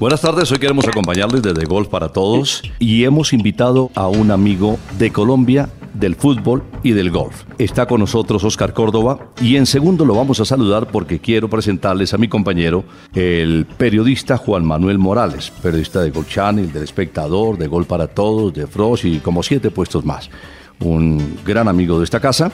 Buenas tardes, hoy queremos acompañarles desde Golf para Todos y hemos invitado a un amigo de Colombia del fútbol y del golf. Está con nosotros Oscar Córdoba y en segundo lo vamos a saludar porque quiero presentarles a mi compañero, el periodista Juan Manuel Morales, periodista de Golf Channel, del Espectador, de Gol para Todos, de Frost y como siete puestos más. Un gran amigo de esta casa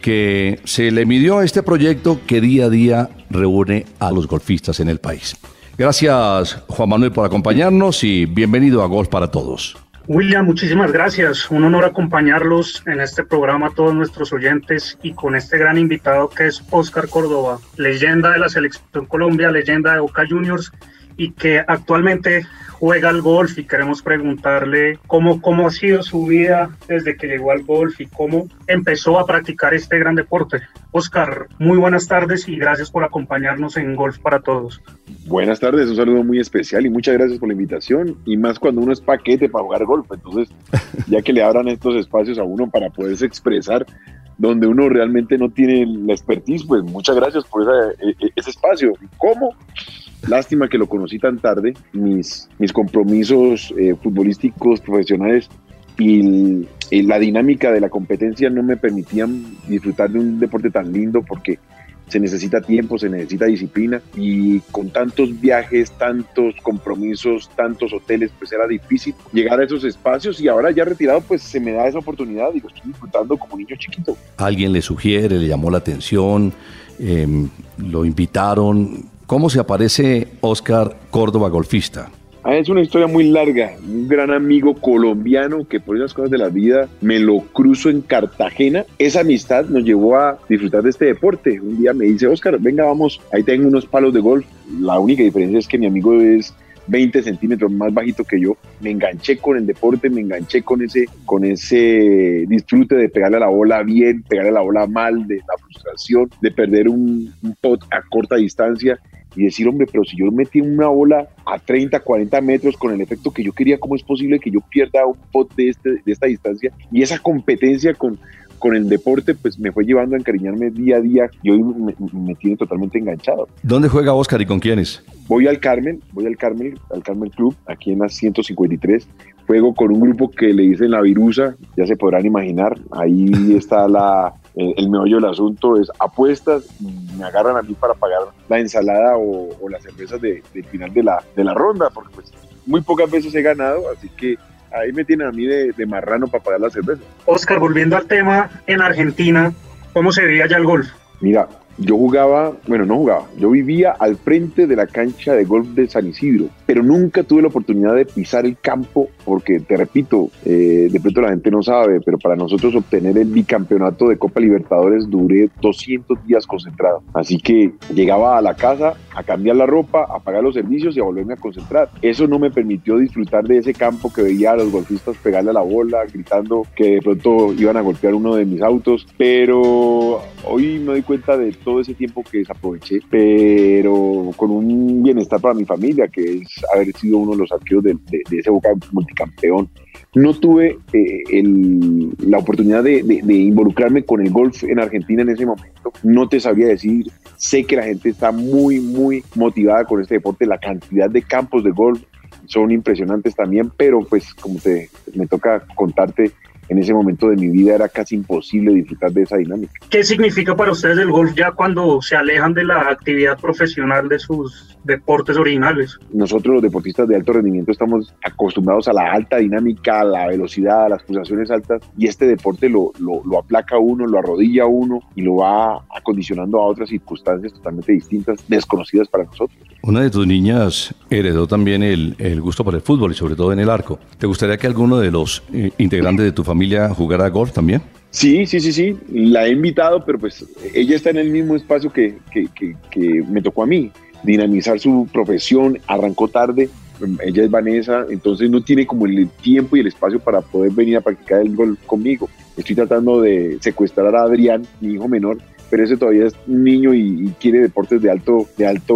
que se le midió a este proyecto que día a día reúne a los golfistas en el país. Gracias Juan Manuel por acompañarnos y bienvenido a Golf para Todos. William, muchísimas gracias. Un honor acompañarlos en este programa a todos nuestros oyentes y con este gran invitado que es Oscar Córdoba, leyenda de la selección Colombia, leyenda de Boca Juniors y que actualmente juega al golf y queremos preguntarle cómo, cómo ha sido su vida desde que llegó al golf y cómo empezó a practicar este gran deporte. Oscar, muy buenas tardes y gracias por acompañarnos en Golf para Todos. Buenas tardes, un saludo muy especial y muchas gracias por la invitación y más cuando uno es paquete para jugar golf, entonces ya que le abran estos espacios a uno para poderse expresar donde uno realmente no tiene la expertise, pues muchas gracias por e, e, ese espacio. ¿Cómo? Lástima que lo conocí tan tarde, mis, mis compromisos eh, futbolísticos, profesionales y, la dinámica de la competencia no me permitían disfrutar de un deporte tan lindo porque se necesita tiempo, se necesita disciplina y con tantos viajes, tantos compromisos, tantos hoteles, pues era difícil llegar a esos espacios y ahora ya retirado pues se me da esa oportunidad y lo estoy disfrutando como niño chiquito. Alguien le sugiere, le llamó la atención, em, lo invitaron, ¿Cómo se aparece Oscar Córdoba golfista? Ah, es una historia muy larga. Un gran amigo colombiano que por esas cosas de la vida me lo cruzo en Cartagena. Esa amistad nos llevó a disfrutar de este deporte. Un día me dice, Oscar, venga, vamos, ahí tengo unos palos de golf. La única diferencia es que mi amigo es 20 centímetros más bajito que yo. Me enganché con el deporte, me enganché con ese, con ese disfrute de pegarle a la bola bien, pegarle a la bola mal, de la frustración, de perder un, un pot a corta distancia y decir, hombre, pero si yo metí una bola a 30, 40 metros con el efecto que yo quería, ¿cómo es posible que yo pierda un pot de, este, de esta distancia? Y esa competencia con, con el deporte, pues me fue llevando a encariñarme día a día y hoy me, tiene totalmente enganchado. ¿Dónde juega Oscar y con quiénes? Voy al Carmen, voy al Carmen, al Carmen Club, aquí en la 153. Juego con un grupo que le dicen la Virusa, ya se podrán imaginar. Ahí está la, el, meollo del asunto, es apuestas, me agarran a mí para pagar la ensalada o, las cervezas del final de la, de la ronda, porque pues muy pocas veces he ganado, así que ahí me tienen a mí de, marrano para pagar la cerveza. Oscar, volviendo al tema, en Argentina, ¿cómo se veía ya el golf? Mira, yo jugaba, bueno, no jugaba, yo vivía al frente de la cancha de golf de San Isidro, pero nunca tuve la oportunidad de pisar el campo porque, te repito, eh, de pronto la gente no sabe, pero para nosotros obtener el bicampeonato de Copa Libertadores duré 200 días concentrado. Así que llegaba a la casa a cambiar la ropa, a pagar los servicios y a volverme a concentrar. Eso no me permitió disfrutar de ese campo que veía a los golfistas pegarle a la bola, gritando que de pronto iban a golpear uno de mis autos, pero hoy me doy cuenta de todo ese tiempo que desaproveché, pero con un bienestar para mi familia, que es haber sido uno de los arqueros de, ese Boca multicampeón. No tuve eh, la oportunidad de, involucrarme con el golf en Argentina en ese momento. No te sabría decir, sé que la gente está muy, muy motivada con este deporte, la cantidad de campos de golf son impresionantes también, pero pues como te, me toca contarte, en ese momento de mi vida era casi imposible disfrutar de esa dinámica. ¿Qué significa para ustedes el golf ya cuando se alejan de la actividad profesional de sus deportes originales? Nosotros los deportistas de alto rendimiento estamos acostumbrados a la alta dinámica, a la velocidad, a las pulsaciones altas y este deporte lo, lo, lo aplaca a uno, lo arrodilla a uno y lo va acondicionando a otras circunstancias totalmente distintas, desconocidas para nosotros. Una de tus niñas heredó también el, el gusto por el fútbol y sobre todo en el arco. ¿Te gustaría que alguno de los eh, integrantes de tu familia familia jugar a golf también? Sí, sí, sí, sí. La he invitado, pero pues ella está en el mismo espacio que, que, que, me tocó a mí. Dinamizar su profesión, arrancó tarde. Ella es Vanessa, entonces no tiene como el tiempo y el espacio para poder venir a practicar el golf conmigo. Estoy tratando de secuestrar a Adrián, mi hijo menor, pero ese todavía es un niño y, quiere deportes de alto, de alto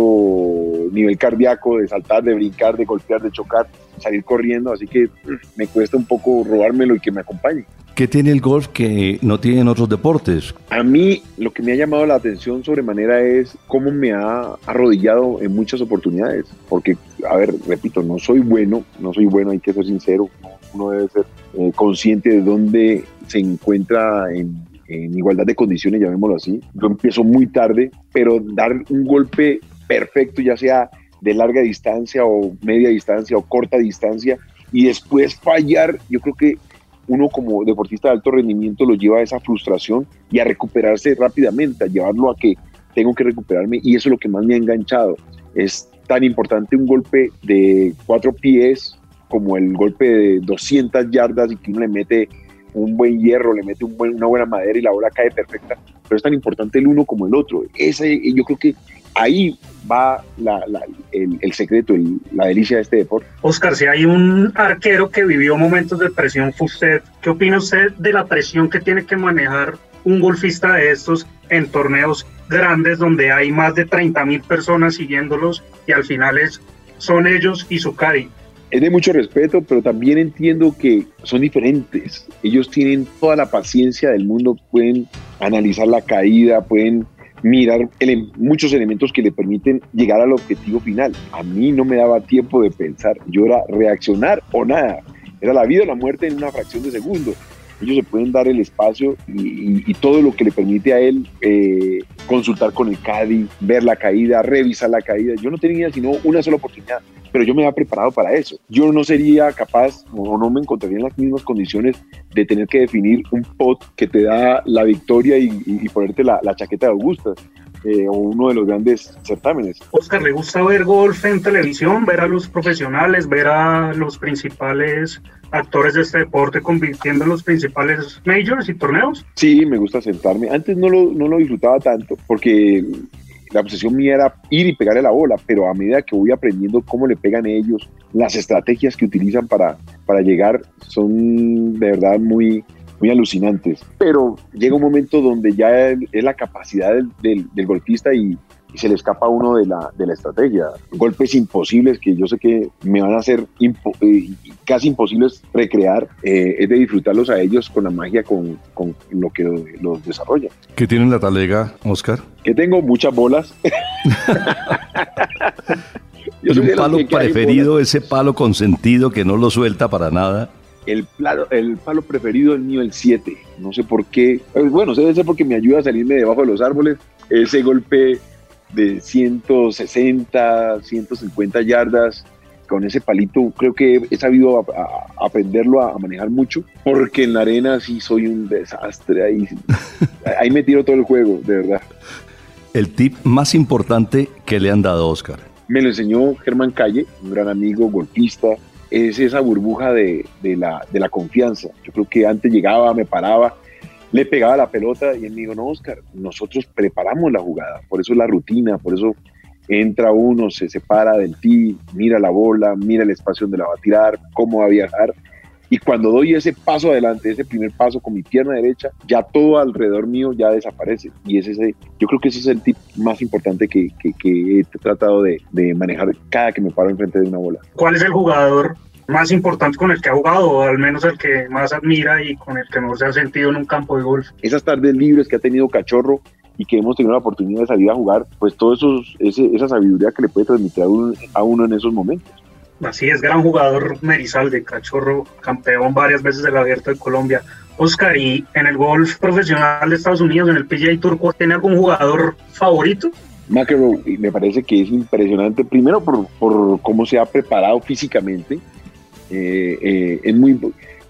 nivel cardíaco, de saltar, de brincar, de golpear, de chocar, salir corriendo, así que me cuesta un poco robármelo y que me acompañe. ¿Qué tiene el golf que no tienen otros deportes? A mí lo que me ha llamado la atención sobremanera es cómo me ha arrodillado en muchas oportunidades. Porque, a ver, repito, no soy bueno, no soy bueno, hay que ser sincero, uno debe ser eh, consciente de dónde se encuentra en, en igualdad de condiciones, llamémoslo así. Yo empiezo muy tarde, pero dar un golpe perfecto, ya sea de larga distancia o media distancia o corta distancia, y después fallar, yo creo que uno como deportista de alto rendimiento lo lleva a esa frustración y a recuperarse rápidamente, a llevarlo a que tengo que recuperarme y eso es lo que más me ha enganchado. Es tan importante un golpe de cuatro pies como el golpe de 200 yardas y que uno le mete un buen hierro, le mete una buena madera y la bola cae perfecta, pero es tan importante el uno como el otro. Ese, yo creo que ahí va el, secreto, la delicia de este deporte. Oscar, si hay un arquero que vivió momentos de presión, fue usted. ¿Qué opina usted de la presión que tiene que manejar un golfista de estos en torneos grandes donde hay más de 30 mil personas siguiéndolos y al final es, son ellos y su caddy? Es de mucho respeto, pero también entiendo que son diferentes. Ellos tienen toda la paciencia del mundo, pueden analizar la caída, pueden mirar muchos elementos que le permiten llegar al objetivo final. A mí no me daba tiempo de pensar, yo era reaccionar o nada. Era la vida o la muerte en una fracción de segundo ellos se pueden dar el espacio y, todo lo que le permite a él eh, consultar con el Caddy, ver la caída, revisar la caída. Yo no tenía sino una sola oportunidad, pero yo me había preparado para eso. Yo no sería capaz o no me encontraría en las mismas condiciones de tener que definir un pot que te da la victoria y, ponerte la, chaqueta de Augusta. Eh, o uno de los grandes certámenes. Oscar, ¿le gusta ver golf en televisión, ver a los profesionales, ver a los principales actores de este deporte convirtiendo en los principales majors y torneos? Sí, me gusta sentarme. Antes no lo, no lo disfrutaba tanto porque la obsesión mía era ir y pegarle la bola, pero a medida que voy aprendiendo cómo le pegan ellos, las estrategias que utilizan para, para llegar son de verdad muy, muy alucinantes. Pero llega un momento donde ya es la capacidad del, del golfista y, y se le escapa uno de la, de la estrategia. Golpes imposibles que yo sé que me van a hacer eh, casi imposibles recrear, eh, es de disfrutarlos a ellos con la magia, con, con lo que los desarrolla. ¿Qué tiene la talega, Oscar? Que tengo muchas bolas. un palo preferido, ese palo consentido que no lo suelta para nada. El, palo, el palo preferido es mío, el 7. No sé por qué. Eh, bueno, debe ser porque me ayuda a salirme debajo de los árboles. Ese golpe de 160, 150 yardas. Con ese palito creo que he sabido aprenderlo a, manejar mucho, porque en la arena sí soy un desastre. Ahí, ahí me tiro todo el juego, de verdad. El tip más importante que le han dado, Oscar. Me lo enseñó Germán Calle, un gran amigo, golfista. Es esa burbuja de, de, la, de la confianza. Yo creo que antes llegaba, me paraba, le pegaba la pelota y él me dijo, no, Oscar, nosotros preparamos la jugada, por eso es la rutina, por eso entra uno, se separa del ti, mira la bola, mira el espacio donde la va a tirar, cómo va a viajar. Y cuando doy ese paso adelante, ese primer paso con mi pierna derecha, ya todo alrededor mío ya desaparece. Y ese, yo creo que ese es el tip más importante que, que, he tratado de, de manejar cada que me paro enfrente de una bola. ¿Cuál es el jugador más importante con el que ha jugado, o al menos el que más admira y con el que mejor se ha sentido en un campo de golf. Esas tardes libres que ha tenido Cachorro y que hemos tenido la oportunidad de salir a jugar, pues eso, esa sabiduría que le puede transmitir a uno, en esos momentos. Así es, gran jugador de Cachorro, campeón varias veces del Abierto de Colombia. Oscar, ¿y en el golf profesional de Estados Unidos, en el PGA Tour, tiene algún jugador favorito? McEnroe me parece que es impresionante, primero por, por cómo se ha preparado físicamente, eh, eh, es, muy,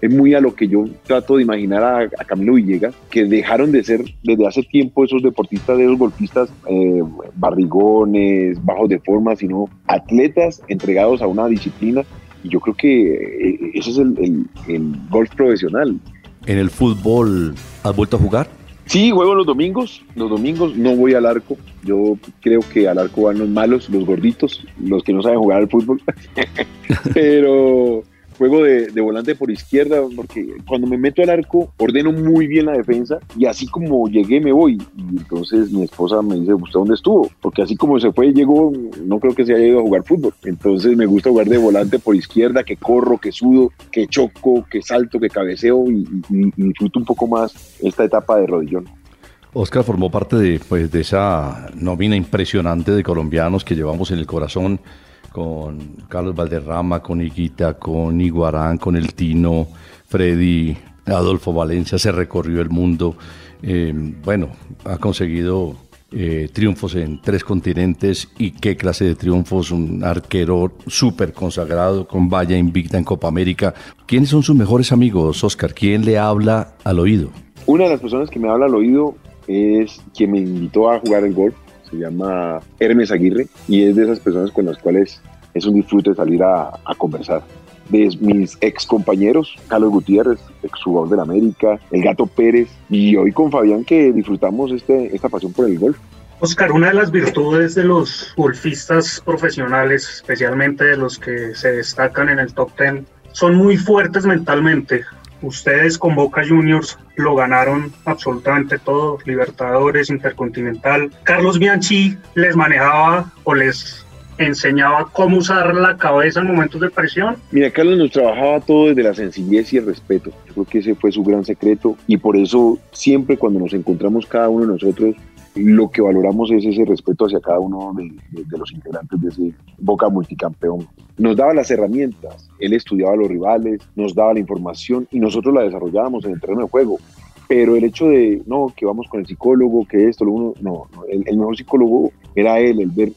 es muy a lo que yo trato de imaginar a, Camilo Villegas, que dejaron de ser desde hace tiempo esos deportistas, esos golfistas eh, barrigones, bajos de forma, sino atletas entregados a una disciplina. Y yo creo que ese es el, el golf profesional. ¿En el fútbol has vuelto a jugar? Sí, juego los domingos. Los domingos no voy al arco. Yo creo que al arco van los malos, los gorditos, los que no saben jugar al fútbol. Pero juego de, volante por izquierda, porque cuando me meto al arco ordeno muy bien la defensa y así como llegué me voy. Y entonces mi esposa me dice, ¿usted dónde estuvo? Porque así como se fue, llegó, no creo que se haya ido a jugar fútbol. Entonces me gusta jugar de volante por izquierda, que corro, que sudo, que choco, que salto, que cabeceo y, disfruto un poco más esta etapa de rodillón. Oscar formó parte de, pues, de esa nómina impresionante de colombianos que llevamos en el corazón con Carlos Valderrama, con Higuita, con Iguarán, con El Tino, Freddy, Adolfo Valencia, se recorrió el mundo. Eh, bueno, ha conseguido eh, triunfos en tres continentes y qué clase de triunfos, un arquero súper consagrado con valla invicta en Copa América. ¿Quiénes son sus mejores amigos, Oscar? ¿Quién le habla al oído? Una de las personas que me habla al oído es quien me invitó a jugar el golf se llama Hermes Aguirre y es de esas personas con las cuales es un disfrute salir a, conversar. De mis ex compañeros, Carlos Gutiérrez, ex jugador de la América, el Gato Pérez y hoy con Fabián que disfrutamos este, esta pasión por el golf. Oscar, una de las virtudes de los golfistas profesionales, especialmente de los que se destacan en el top 10, son muy fuertes mentalmente. Ustedes con Boca Juniors lo ganaron absolutamente todo, Libertadores, Intercontinental. Carlos Bianchi les manejaba o les enseñaba cómo usar la cabeza en momentos de presión. Mira, Carlos nos trabajaba todo desde la sencillez y el respeto. Yo creo que ese fue su gran secreto y por eso siempre cuando nos encontramos cada uno de nosotros lo que valoramos es ese respeto hacia cada uno de, los integrantes de ese Boca multicampeón. Nos daba las herramientas, él estudiaba a los rivales, nos daba la información y nosotros la desarrollábamos en el terreno de juego. Pero el hecho de, no, que vamos con el psicólogo, que esto, lo uno, no, el, mejor psicólogo era él, el ver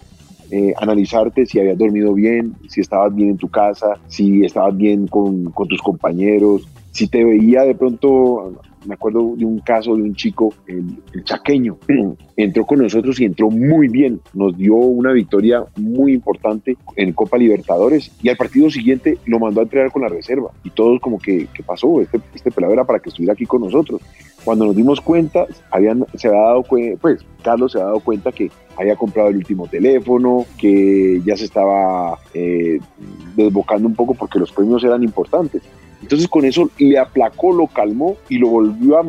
eh, analizarte si habías dormido bien, si estabas bien en tu casa, si estabas bien con, con, tus compañeros, si te veía de pronto me acuerdo de un caso de un chico, el, chaqueño, entró con nosotros y entró muy bien, nos dio una victoria muy importante en Copa Libertadores y al partido siguiente lo mandó a entrenar con la reserva y todos como que, ¿qué pasó? Este, este pelado era para que estuviera aquí con nosotros. Cuando nos dimos cuenta, habían, se había dado pues Carlos se había dado cuenta que había comprado el último teléfono, que ya se estaba eh, desbocando un poco porque los premios eran importantes. Entonces con eso le aplacó, lo calmó y lo volvió a,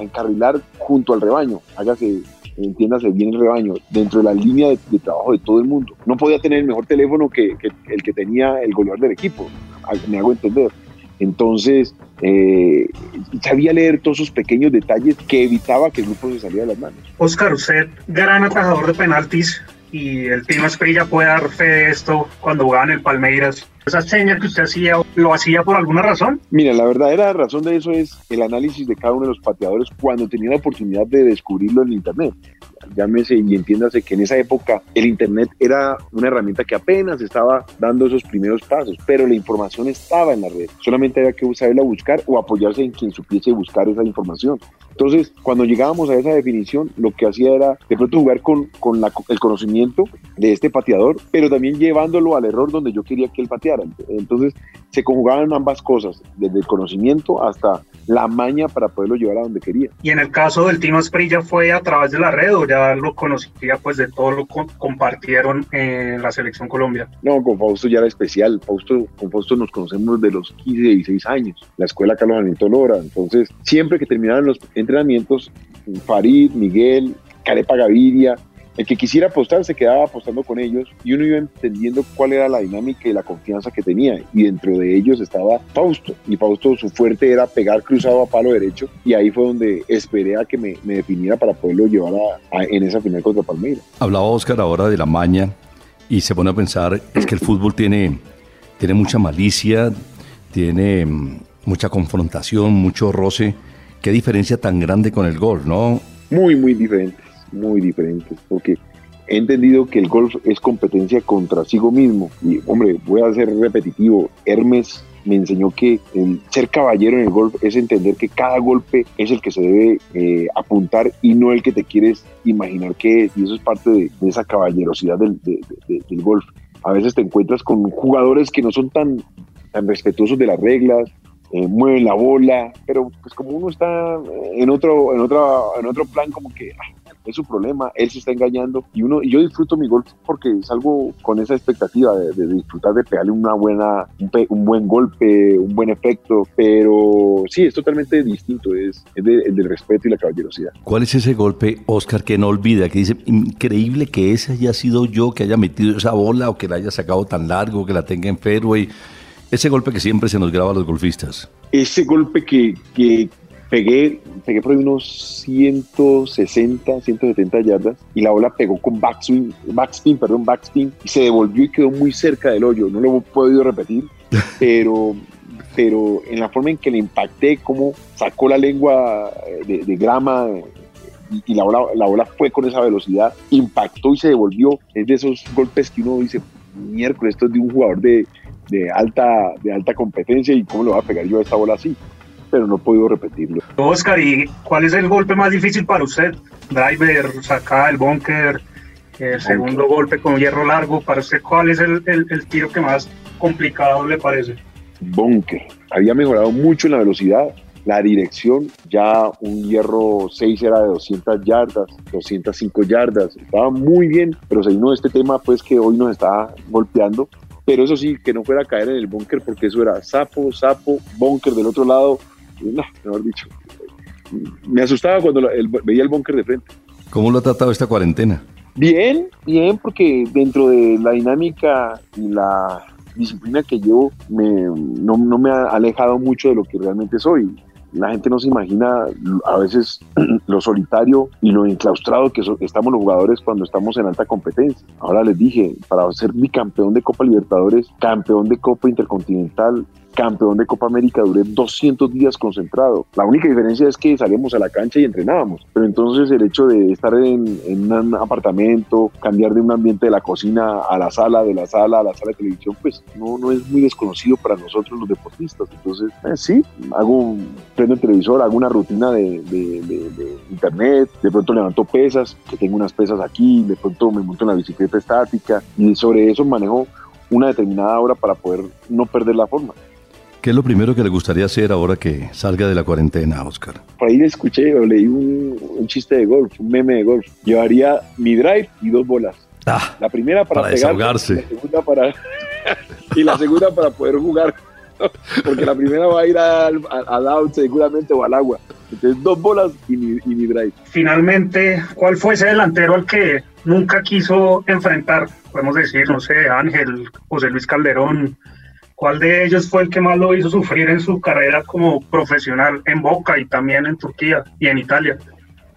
encarrilar junto al rebaño. Hágase, entiéndase bien el rebaño, dentro de la línea de, trabajo de todo el mundo. No podía tener el mejor teléfono que, el que tenía el goleador del equipo, me hago entender. Entonces, eh, sabía leer todos esos pequeños detalles que evitaba que el grupo se saliera de las manos. Oscar, usted, gran atajador de penaltis, y el Tino Esprilla puede dar fe de esto cuando jugaban el Palmeiras. ¿Esa seña que usted hacía, lo hacía por alguna razón? Mira, la verdadera razón de eso es el análisis de cada uno de los pateadores cuando tenía la oportunidad de descubrirlo en Internet llámese y entiéndase que en esa época el Internet era una herramienta que apenas estaba dando esos primeros pasos, pero la información estaba en la red. Solamente había que saberla buscar o apoyarse en quien supiese buscar esa información. Entonces, cuando llegábamos a esa definición, lo que hacía era de pronto jugar con, con el conocimiento de este pateador, pero también llevándolo al error donde yo quería que él pateara. Entonces, se conjugaban ambas cosas, desde el conocimiento hasta la maña para poderlo llevar a donde quería. Y en el caso del Tino Esprilla fue a través de la red o ya lo conocía pues de todo lo que compartieron en la selección Colombia. No, con Fausto ya era especial. Fausto, con Fausto nos conocemos de los 15, 16 años. La escuela Carlos Alberto Lora. Entonces, siempre que terminaban los entrenamientos, Farid, Miguel, Carepa Gaviria, el que quisiera apostar se quedaba apostando con ellos y uno iba entendiendo cuál era la dinámica y la confianza que tenía. Y dentro de ellos estaba Fausto. Y Fausto su fuerte era pegar cruzado a palo derecho y ahí fue donde esperé a que me, definiera para poderlo llevar en esa final contra Palmeiras. Hablaba Oscar ahora de la maña y se pone a pensar, es que el fútbol tiene, tiene mucha malicia, tiene mm, mucha confrontación, mucho roce. ¿Qué diferencia tan grande con el gol, no? Muy, muy diferente muy diferentes, porque he entendido que el golf es competencia contra sí mismo. Y hombre, voy a ser repetitivo, Hermes me enseñó que el ser caballero en el golf es entender que cada golpe es el que se debe eh, apuntar y no el que te quieres imaginar que es. Y eso es parte de, esa caballerosidad del, del, golf. A veces te encuentras con jugadores que no son tan, tan respetuosos de las reglas, eh, mueven la bola, pero pues como uno está en otro, en otra, en otro plan como que ah, es su problema, él se está engañando y uno y yo disfruto mi golf porque salgo con esa expectativa de, disfrutar de pegarle una buena, un, buen golpe, un buen efecto, pero sí, es totalmente distinto, es, es del respeto y la caballerosidad. ¿Cuál es ese golpe, Oscar, que no olvida, que dice, increíble que ese haya sido yo que haya metido esa bola o que la haya sacado tan largo, que la tenga en fairway? Ese golpe que siempre se nos graba a los golfistas. Ese golpe que, que pegué, pegué por ahí unos 160, 170 yardas y la bola pegó con backswing, backspin, perdón, backspin y se devolvió y quedó muy cerca del hoyo. No lo he podido repetir, pero, pero en la forma en que le impacté, como sacó la lengua de, de grama y, la, bola, la bola fue con esa velocidad, impactó y se devolvió. Es de esos golpes que uno dice, miércoles, esto es de un jugador de, de, alta, de alta competencia y cómo lo va a pegar yo a esta bola así. Pero no he podido repetirlo. Oscar, ¿y cuál es el golpe más difícil para usted? Driver, saca el bunker, el segundo golpe con hierro largo. Para usted, ¿cuál es el, el, el tiro que más complicado le parece? Bunker. Había mejorado mucho en la velocidad, la dirección, ya un hierro 6 era de 200 yardas, 205 yardas, estaba muy bien, pero se vino este tema pues que hoy nos está golpeando, pero eso sí, que no fuera a caer en el búnker porque eso era sapo, sapo, búnker del otro lado, no, mejor dicho, me asustaba cuando veía el búnker de frente. ¿Cómo lo ha tratado esta cuarentena? Bien, bien, porque dentro de la dinámica y la disciplina que llevo me, no, no, me ha alejado mucho de lo que realmente soy la gente no se imagina a veces lo solitario y lo enclaustrado que estamos los jugadores cuando estamos en alta competencia. Ahora les dije, para ser bicampeón de Copa Libertadores, campeón de Copa Intercontinental, campeón de Copa América, duré 200 días concentrado. La única diferencia es que salíamos a la cancha y entrenábamos. Pero entonces el hecho de estar en, un apartamento, cambiar de un ambiente de la cocina a la sala, de la sala a la sala de televisión, pues no, no es muy desconocido para nosotros los deportistas. Entonces, eh, sí, hago, prendo el televisor, hago una rutina de, de, internet, de pronto levanto pesas, que tengo unas pesas aquí, de pronto me monto en la bicicleta estática y sobre eso manejo una determinada hora para poder no perder la forma. ¿Qué es lo primero que le gustaría hacer ahora que salga de la cuarentena, Oscar? Por ahí escuché o leí un, chiste de golf, un meme de golf. Llevaría mi drive y dos bolas. Ah, la primera para, para desahogarse. La segunda para, y la segunda para poder jugar. Porque la primera va a ir al, al, seguramente o al agua. Entonces, dos bolas y mi, y mi drive. Finalmente, ¿cuál fue ese delantero al que nunca quiso enfrentar? Podemos decir, no sé, Ángel, José Luis Calderón, ¿Cuál de ellos fue el que más lo hizo sufrir en su carrera como profesional en Boca y también en Turquía y en Italia?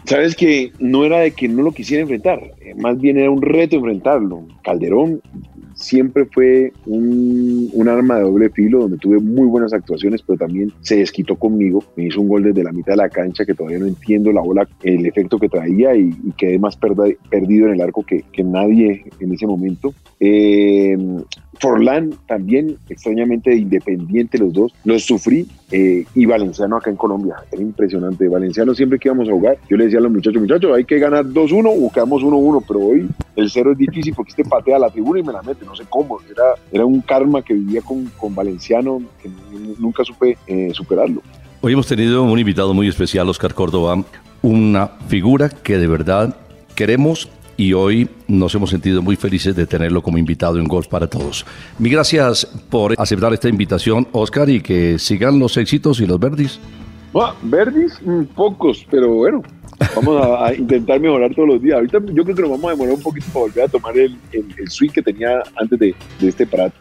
Sabes que no era de que no lo quisiera enfrentar, eh, más bien era un reto enfrentarlo. Calderón siempre fue un, arma de doble filo donde tuve muy buenas actuaciones, pero también se desquitó conmigo. Me hizo un gol desde la mitad de la cancha que todavía no entiendo la bola, el efecto que traía y, quedé más perdido en el arco que, que nadie en ese momento. Eh, Forlán también, extrañamente independiente los dos, los sufrí. Eh, y Valenciano acá en Colombia, era impresionante. Valenciano siempre que íbamos a jugar, yo le decía a los muchachos, muchachos, hay que ganar 2-1 o quedamos 1-1, pero hoy el cero es difícil porque este patea la tribuna y me la mete, no sé cómo. Era, era un karma que vivía con, con Valenciano que nunca supe eh, superarlo. Hoy hemos tenido un invitado muy especial, Oscar Córdoba, una figura que de verdad queremos y hoy nos hemos sentido muy felices de tenerlo como invitado en Golf para Todos. Mi gracias por aceptar esta invitación, Oscar, y que sigan los éxitos y los verdis. verdis, mm, pocos, pero bueno, vamos a, intentar mejorar todos los días. Ahorita yo creo que nos vamos a demorar un poquito para volver a tomar el, el, swing que tenía antes de, de este parate.